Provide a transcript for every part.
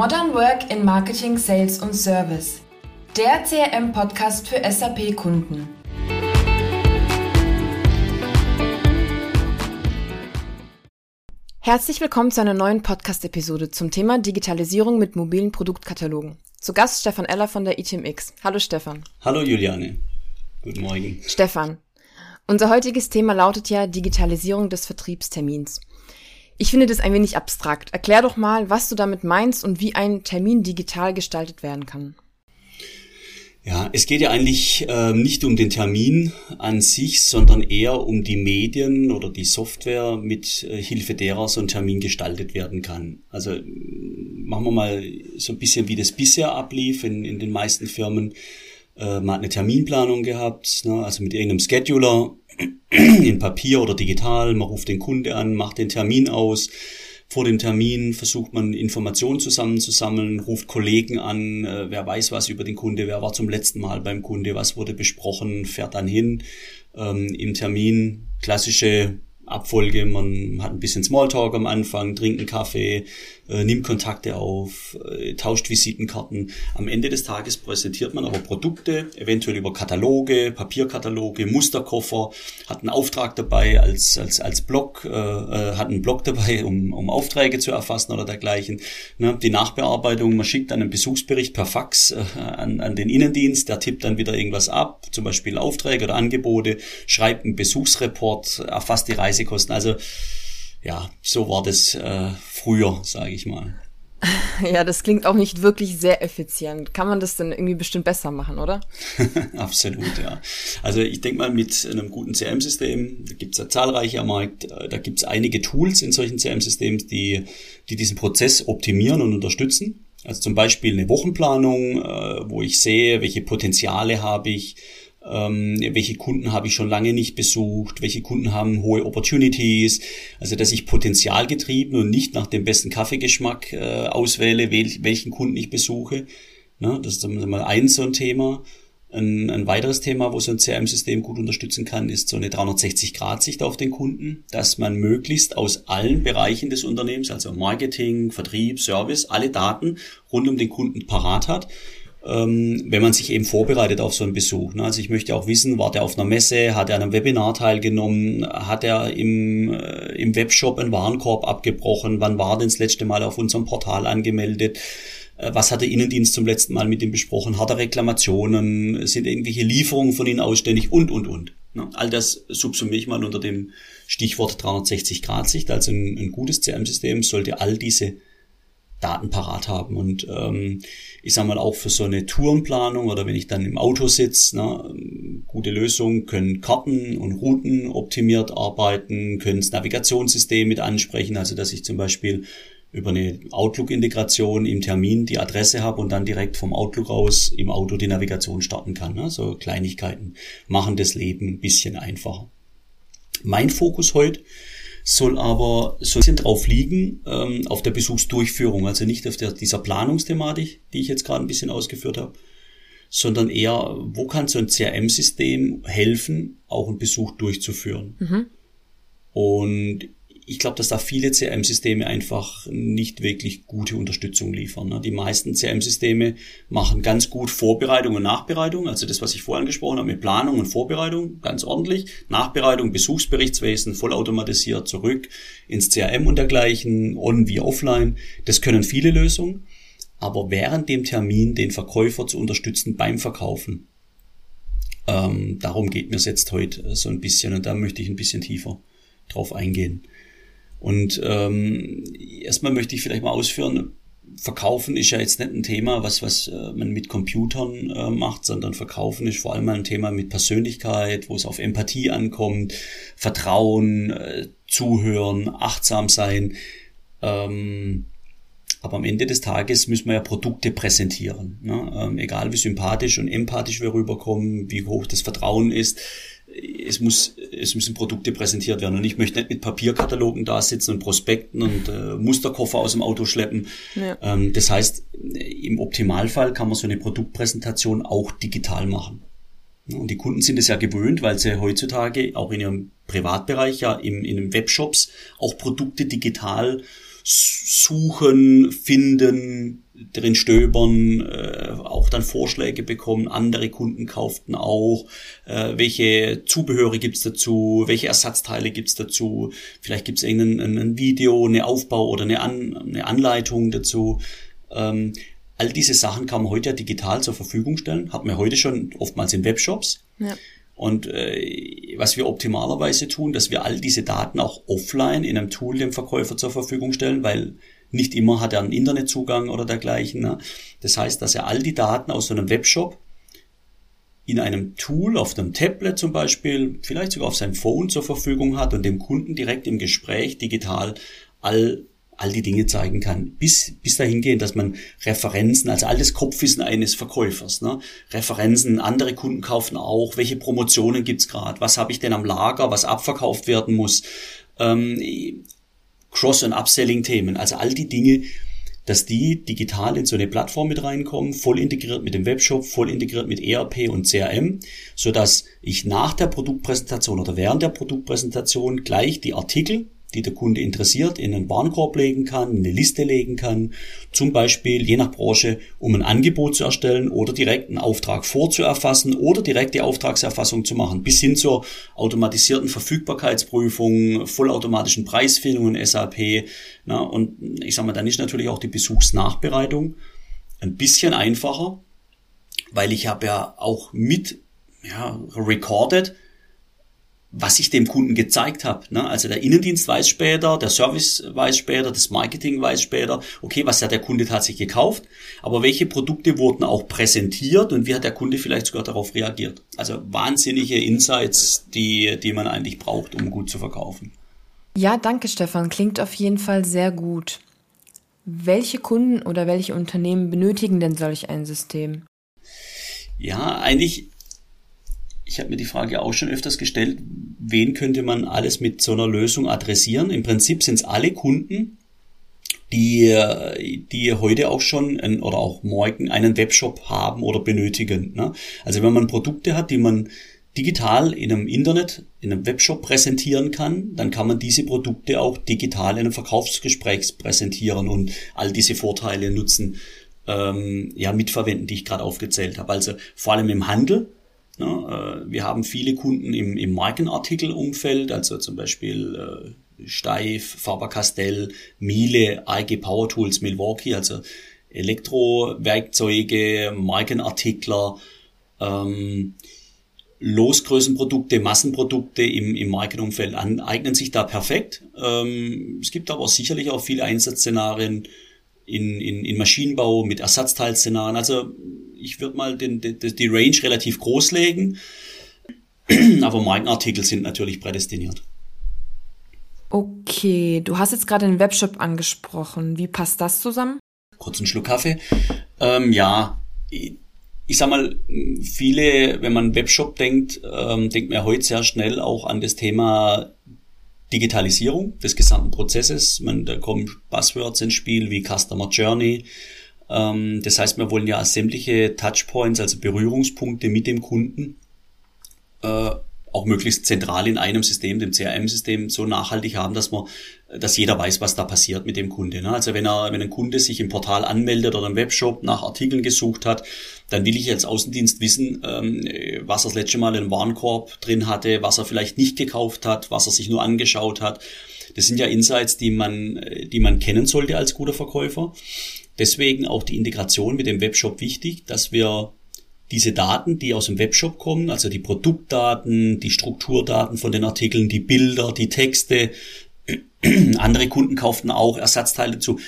Modern Work in Marketing, Sales und Service. Der CRM-Podcast für SAP-Kunden. Herzlich willkommen zu einer neuen Podcast-Episode zum Thema Digitalisierung mit mobilen Produktkatalogen. Zu Gast Stefan Eller von der ITMX. Hallo Stefan. Hallo Juliane. Guten Morgen. Stefan, unser heutiges Thema lautet ja Digitalisierung des Vertriebstermins. Ich finde das ein wenig abstrakt. Erklär doch mal, was du damit meinst und wie ein Termin digital gestaltet werden kann. Ja, es geht ja eigentlich äh, nicht um den Termin an sich, sondern eher um die Medien oder die Software, mit äh, Hilfe derer so ein Termin gestaltet werden kann. Also machen wir mal so ein bisschen, wie das bisher ablief in, in den meisten Firmen. Äh, man hat eine Terminplanung gehabt, ne, also mit irgendeinem Scheduler in Papier oder digital. Man ruft den Kunde an, macht den Termin aus. Vor dem Termin versucht man Informationen zusammenzusammeln, ruft Kollegen an, äh, wer weiß was über den Kunde, wer war zum letzten Mal beim Kunde, was wurde besprochen, fährt dann hin. Ähm, Im Termin klassische Abfolge, man hat ein bisschen Smalltalk am Anfang, trinkt einen Kaffee, äh, nimmt Kontakte auf, äh, tauscht Visitenkarten. Am Ende des Tages präsentiert man aber Produkte, eventuell über Kataloge, Papierkataloge, Musterkoffer, hat einen Auftrag dabei als, als, als Blog, äh, äh, hat einen Blog dabei, um, um Aufträge zu erfassen oder dergleichen. Ne? Die Nachbearbeitung, man schickt dann einen Besuchsbericht per Fax äh, an, an den Innendienst, der tippt dann wieder irgendwas ab, zum Beispiel Aufträge oder Angebote, schreibt einen Besuchsreport, erfasst die Reisekosten. Also ja, so war das äh, früher, sage ich mal. Ja, das klingt auch nicht wirklich sehr effizient. Kann man das denn irgendwie bestimmt besser machen, oder? Absolut, ja. Also ich denke mal, mit einem guten CRM-System, da gibt es ja zahlreiche am Markt, äh, da gibt es einige Tools in solchen CRM-Systemen, die, die diesen Prozess optimieren und unterstützen. Also zum Beispiel eine Wochenplanung, äh, wo ich sehe, welche Potenziale habe ich, ähm, welche Kunden habe ich schon lange nicht besucht, welche Kunden haben hohe Opportunities, also dass ich potenzialgetrieben und nicht nach dem besten Kaffeegeschmack äh, auswähle, wel welchen Kunden ich besuche. Ne, das ist mal ein so ein Thema. Ein, ein weiteres Thema, wo so ein CRM-System gut unterstützen kann, ist so eine 360-Grad-Sicht auf den Kunden, dass man möglichst aus allen Bereichen des Unternehmens, also Marketing, Vertrieb, Service, alle Daten rund um den Kunden parat hat ähm, wenn man sich eben vorbereitet auf so einen Besuch. Ne? Also ich möchte auch wissen, war der auf einer Messe, hat er an einem Webinar teilgenommen, hat er im, äh, im Webshop einen Warenkorb abgebrochen, wann war denn das letzte Mal auf unserem Portal angemeldet, äh, was hat der Innendienst zum letzten Mal mit ihm besprochen, hat er Reklamationen, sind irgendwelche Lieferungen von ihnen ausständig und, und, und. Ne? All das subsumiere ich mal unter dem Stichwort 360-Grad-Sicht. Also ein, ein gutes CM-System sollte all diese Daten parat haben. Und ähm, ich sage mal auch für so eine Tourenplanung oder wenn ich dann im Auto sitze, ne, gute Lösung, können Karten und Routen optimiert arbeiten, können das Navigationssystem mit ansprechen, also dass ich zum Beispiel über eine Outlook-Integration im Termin die Adresse habe und dann direkt vom Outlook aus im Auto die Navigation starten kann. Ne? So Kleinigkeiten machen das Leben ein bisschen einfacher. Mein Fokus heute soll aber so ein bisschen drauf liegen, ähm, auf der Besuchsdurchführung, also nicht auf der, dieser Planungsthematik, die ich jetzt gerade ein bisschen ausgeführt habe, sondern eher, wo kann so ein CRM-System helfen, auch einen Besuch durchzuführen. Mhm. Und ich glaube, dass da viele CRM-Systeme einfach nicht wirklich gute Unterstützung liefern. Ne? Die meisten CRM-Systeme machen ganz gut Vorbereitung und Nachbereitung, also das, was ich vorhin angesprochen habe, mit Planung und Vorbereitung, ganz ordentlich. Nachbereitung, Besuchsberichtswesen, vollautomatisiert zurück ins CRM und dergleichen, on wie offline. Das können viele Lösungen. Aber während dem Termin den Verkäufer zu unterstützen beim Verkaufen, ähm, darum geht mir es jetzt heute so ein bisschen und da möchte ich ein bisschen tiefer drauf eingehen. Und ähm, erstmal möchte ich vielleicht mal ausführen, Verkaufen ist ja jetzt nicht ein Thema, was, was äh, man mit Computern äh, macht, sondern Verkaufen ist vor allem ein Thema mit Persönlichkeit, wo es auf Empathie ankommt, Vertrauen, äh, Zuhören, achtsam sein. Ähm, aber am Ende des Tages müssen wir ja Produkte präsentieren. Ne? Ähm, egal wie sympathisch und empathisch wir rüberkommen, wie hoch das Vertrauen ist, es muss, es müssen Produkte präsentiert werden. Und ich möchte nicht mit Papierkatalogen da sitzen und Prospekten und äh, Musterkoffer aus dem Auto schleppen. Ja. Ähm, das heißt, im Optimalfall kann man so eine Produktpräsentation auch digital machen. Und die Kunden sind es ja gewöhnt, weil sie heutzutage auch in ihrem Privatbereich ja im, in den Webshops auch Produkte digital suchen, finden, drin stöbern, äh, auch dann Vorschläge bekommen, andere Kunden kauften auch, äh, welche Zubehöre gibt's dazu, welche Ersatzteile gibt's dazu, vielleicht gibt's irgendein ein Video, eine Aufbau oder eine, An eine Anleitung dazu. Ähm, all diese Sachen kann man heute ja digital zur Verfügung stellen, hat man heute schon oftmals in Webshops. Ja. Und äh, was wir optimalerweise tun, dass wir all diese Daten auch offline in einem Tool dem Verkäufer zur Verfügung stellen, weil nicht immer hat er einen Internetzugang oder dergleichen. Ne? Das heißt, dass er all die Daten aus so einem Webshop in einem Tool, auf dem Tablet zum Beispiel, vielleicht sogar auf seinem Phone zur Verfügung hat und dem Kunden direkt im Gespräch digital all all die Dinge zeigen kann. Bis, bis dahin gehen, dass man Referenzen, also alles Kopfwissen eines Verkäufers, ne? Referenzen, andere Kunden kaufen auch, welche Promotionen gibt's gerade, was habe ich denn am Lager, was abverkauft werden muss, ähm, Cross- und Upselling-Themen, also all die Dinge, dass die digital in so eine Plattform mit reinkommen, voll integriert mit dem Webshop, voll integriert mit ERP und CRM, so dass ich nach der Produktpräsentation oder während der Produktpräsentation gleich die Artikel die der Kunde interessiert, in einen Warenkorb legen kann, in eine Liste legen kann, zum Beispiel je nach Branche, um ein Angebot zu erstellen oder direkt einen Auftrag vorzuerfassen oder direkt die Auftragserfassung zu machen, bis hin zur automatisierten Verfügbarkeitsprüfung, vollautomatischen Preisfindungen SAP. Na, und ich sage mal, dann ist natürlich auch die Besuchsnachbereitung ein bisschen einfacher, weil ich habe ja auch mit ja, recorded, was ich dem Kunden gezeigt habe. Ne? Also der Innendienst weiß später, der Service weiß später, das Marketing weiß später, okay, was hat der Kunde tatsächlich gekauft, aber welche Produkte wurden auch präsentiert und wie hat der Kunde vielleicht sogar darauf reagiert. Also wahnsinnige Insights, die, die man eigentlich braucht, um gut zu verkaufen. Ja, danke Stefan, klingt auf jeden Fall sehr gut. Welche Kunden oder welche Unternehmen benötigen denn solch ein System? Ja, eigentlich ich habe mir die Frage auch schon öfters gestellt, wen könnte man alles mit so einer Lösung adressieren? Im Prinzip sind es alle Kunden, die, die heute auch schon ein, oder auch morgen einen Webshop haben oder benötigen. Ne? Also wenn man Produkte hat, die man digital in einem Internet, in einem Webshop präsentieren kann, dann kann man diese Produkte auch digital in einem Verkaufsgespräch präsentieren und all diese Vorteile nutzen, ähm, ja, mitverwenden, die ich gerade aufgezählt habe. Also vor allem im Handel wir haben viele Kunden im, im Markenartikelumfeld, also zum Beispiel äh, Steif, Faber-Castell, Miele, AEG Power Tools, Milwaukee, also Elektrowerkzeuge, Markenartikler, ähm, Losgrößenprodukte, Massenprodukte im, im Markenumfeld an, eignen sich da perfekt. Ähm, es gibt aber sicherlich auch viele Einsatzszenarien in, in, in Maschinenbau mit Ersatzteilszenarien. Also ich würde mal den, den, die Range relativ groß legen, aber Markenartikel sind natürlich prädestiniert. Okay, du hast jetzt gerade den Webshop angesprochen. Wie passt das zusammen? Kurz einen Schluck Kaffee. Ähm, ja, ich, ich sag mal, viele, wenn man Webshop denkt, ähm, denkt man heute sehr schnell auch an das Thema Digitalisierung des gesamten Prozesses. Man, da kommen Buzzwords ins Spiel wie Customer Journey, das heißt, wir wollen ja sämtliche Touchpoints, also Berührungspunkte mit dem Kunden, äh, auch möglichst zentral in einem System, dem CRM-System, so nachhaltig haben, dass man, dass jeder weiß, was da passiert mit dem Kunde. Ne? Also wenn er, wenn ein Kunde sich im Portal anmeldet oder im Webshop nach Artikeln gesucht hat, dann will ich als Außendienst wissen, ähm, was er das letzte Mal im Warenkorb drin hatte, was er vielleicht nicht gekauft hat, was er sich nur angeschaut hat. Das sind ja Insights, die man, die man kennen sollte als guter Verkäufer. Deswegen auch die Integration mit dem Webshop wichtig, dass wir diese Daten, die aus dem Webshop kommen, also die Produktdaten, die Strukturdaten von den Artikeln, die Bilder, die Texte, andere Kunden kauften auch Ersatzteile zu.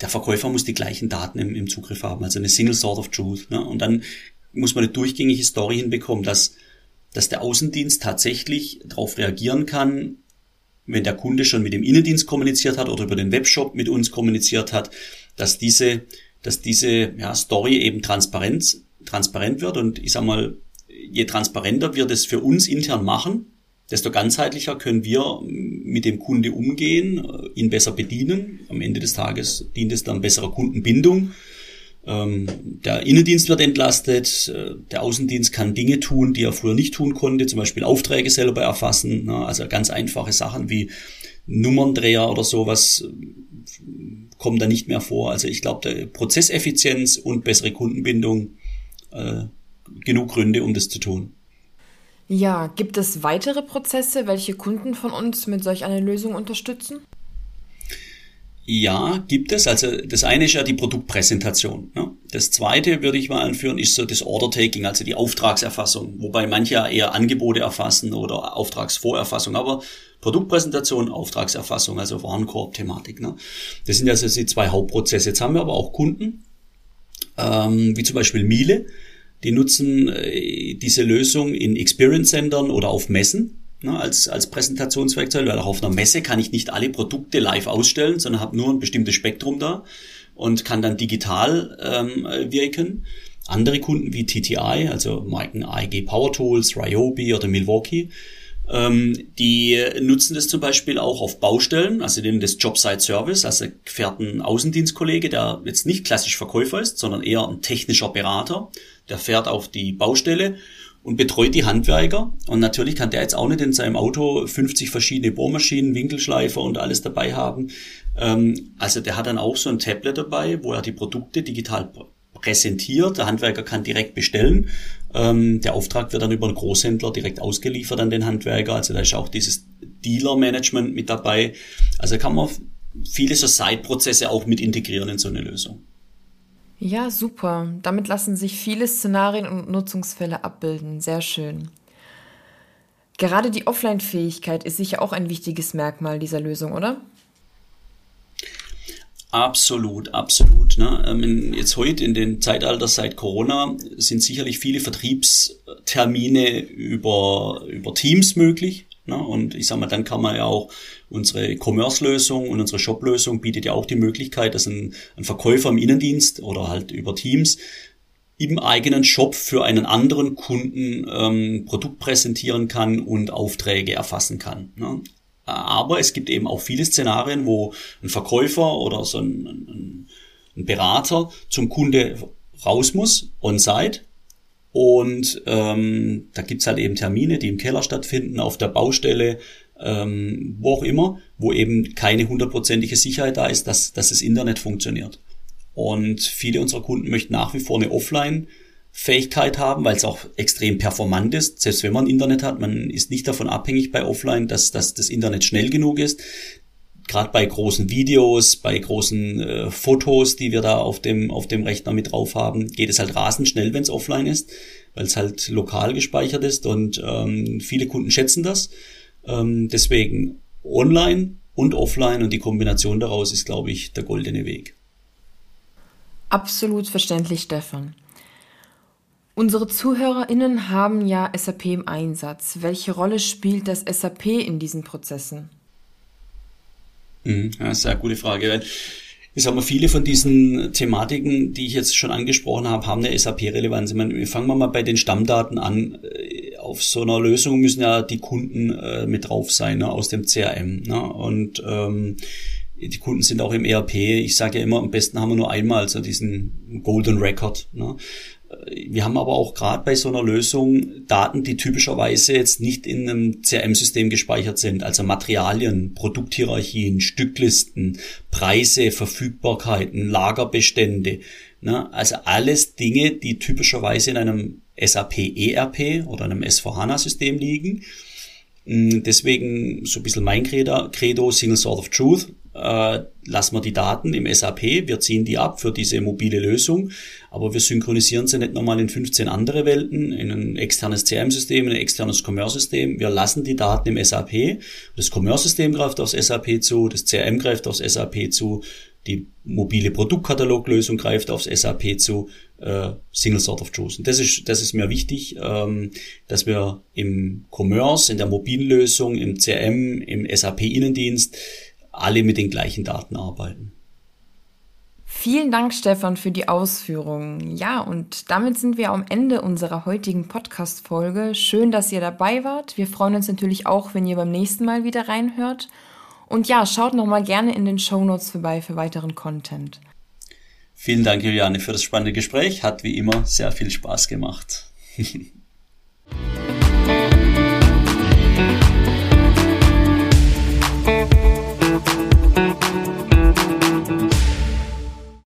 Der Verkäufer muss die gleichen Daten im, im Zugriff haben, also eine Single Sort of Truth. Ne? Und dann muss man eine durchgängige Story hinbekommen, dass, dass der Außendienst tatsächlich darauf reagieren kann, wenn der Kunde schon mit dem Innendienst kommuniziert hat oder über den Webshop mit uns kommuniziert hat, dass diese, dass diese ja, Story eben transparent, transparent wird. Und ich sag mal, je transparenter wir das für uns intern machen, desto ganzheitlicher können wir mit dem Kunde umgehen, ihn besser bedienen. Am Ende des Tages dient es dann besserer Kundenbindung. Ähm, der Innendienst wird entlastet, äh, der Außendienst kann Dinge tun, die er früher nicht tun konnte, zum Beispiel Aufträge selber erfassen, ne? also ganz einfache Sachen wie Nummerndreher oder sowas kommen da nicht mehr vor. Also ich glaube, Prozesseffizienz und bessere Kundenbindung, äh, genug Gründe, um das zu tun. Ja, gibt es weitere Prozesse, welche Kunden von uns mit solch einer Lösung unterstützen? Ja, gibt es. Also das eine ist ja die Produktpräsentation. Ne? Das zweite würde ich mal anführen, ist so das Order-Taking, also die Auftragserfassung, wobei manche ja eher Angebote erfassen oder Auftragsvorerfassung, aber Produktpräsentation, Auftragserfassung, also Warenkorb-Thematik. Ne? Das sind also die zwei Hauptprozesse. Jetzt haben wir aber auch Kunden, ähm, wie zum Beispiel Miele, die nutzen äh, diese Lösung in Experience-Centern oder auf Messen ne, als, als Präsentationswerkzeug, weil auch auf einer Messe kann ich nicht alle Produkte live ausstellen, sondern habe nur ein bestimmtes Spektrum da und kann dann digital ähm, wirken. Andere Kunden wie TTI, also Marken AEG Power Tools, Ryobi oder Milwaukee, ähm, die nutzen das zum Beispiel auch auf Baustellen, also nehmen das Jobsite Service, also fährt ein Außendienstkollege, der jetzt nicht klassisch Verkäufer ist, sondern eher ein technischer Berater, der fährt auf die Baustelle und betreut die Handwerker. Und natürlich kann der jetzt auch nicht in seinem Auto 50 verschiedene Bohrmaschinen, Winkelschleifer und alles dabei haben. Ähm, also der hat dann auch so ein Tablet dabei, wo er die Produkte digital präsentiert. Der Handwerker kann direkt bestellen. Ähm, der Auftrag wird dann über einen Großhändler direkt ausgeliefert an den Handwerker. Also da ist auch dieses Dealer-Management mit dabei. Also kann man viele so Side-Prozesse auch mit integrieren in so eine Lösung. Ja, super. Damit lassen sich viele Szenarien und Nutzungsfälle abbilden. Sehr schön. Gerade die Offline-Fähigkeit ist sicher auch ein wichtiges Merkmal dieser Lösung, oder? Absolut, absolut. Ne? Ähm, jetzt heute in den Zeitalter seit Corona sind sicherlich viele Vertriebstermine über, über Teams möglich. Ne? Und ich sag mal, dann kann man ja auch unsere Commerce-Lösung und unsere Shop-Lösung bietet ja auch die Möglichkeit, dass ein, ein Verkäufer im Innendienst oder halt über Teams im eigenen Shop für einen anderen Kunden ähm, Produkt präsentieren kann und Aufträge erfassen kann. Ne? Aber es gibt eben auch viele Szenarien, wo ein Verkäufer oder so ein, ein, ein Berater zum Kunde raus muss, on-site, und ähm, da gibt's halt eben Termine, die im Keller stattfinden, auf der Baustelle, ähm, wo auch immer, wo eben keine hundertprozentige Sicherheit da ist, dass, dass das Internet funktioniert. Und viele unserer Kunden möchten nach wie vor eine Offline-Fähigkeit haben, weil es auch extrem performant ist. Selbst wenn man Internet hat, man ist nicht davon abhängig bei Offline, dass, dass das Internet schnell genug ist gerade bei großen Videos, bei großen äh, Fotos, die wir da auf dem, auf dem Rechner mit drauf haben, geht es halt rasend schnell, wenn es offline ist, weil es halt lokal gespeichert ist und ähm, viele Kunden schätzen das. Ähm, deswegen online und offline und die Kombination daraus ist, glaube ich, der goldene Weg. Absolut verständlich, Stefan. Unsere ZuhörerInnen haben ja SAP im Einsatz. Welche Rolle spielt das SAP in diesen Prozessen? Mhm. Ja, sehr gute Frage. Ich sag mal, viele von diesen Thematiken, die ich jetzt schon angesprochen habe, haben eine SAP-Relevanz. Ich meine, fangen wir mal bei den Stammdaten an. Äh, auf so einer Lösung müssen ja die Kunden äh, mit drauf sein, ne, aus dem CRM. Ne? Und ähm, die Kunden sind auch im ERP. Ich sage ja immer, am besten haben wir nur einmal so diesen Golden Record. Ne? Wir haben aber auch gerade bei so einer Lösung Daten, die typischerweise jetzt nicht in einem CRM-System gespeichert sind, also Materialien, Produkthierarchien, Stücklisten, Preise, Verfügbarkeiten, Lagerbestände. Ne? Also alles Dinge, die typischerweise in einem SAP ERP oder einem S4HANA-System liegen. Mm, deswegen so ein bisschen mein Credo, Credo Single Sort of Truth äh, lassen wir die Daten im SAP, wir ziehen die ab für diese mobile Lösung, aber wir synchronisieren sie nicht nochmal in 15 andere Welten, in ein externes CRM-System, in ein externes Commerce-System. Wir lassen die Daten im SAP. Das Commerce-System greift aufs SAP zu, das CRM greift aufs SAP zu, die mobile Produktkataloglösung greift aufs SAP zu, äh, Single Sort of Truth. Und das ist, das ist mir wichtig, ähm, dass wir im Commerce, in der mobilen Lösung, im CRM, im SAP-Innendienst alle mit den gleichen Daten arbeiten. Vielen Dank, Stefan, für die Ausführungen. Ja, und damit sind wir am Ende unserer heutigen Podcast-Folge. Schön, dass ihr dabei wart. Wir freuen uns natürlich auch, wenn ihr beim nächsten Mal wieder reinhört. Und ja, schaut nochmal gerne in den Show Notes vorbei für weiteren Content. Vielen Dank, Juliane, für das spannende Gespräch. Hat wie immer sehr viel Spaß gemacht.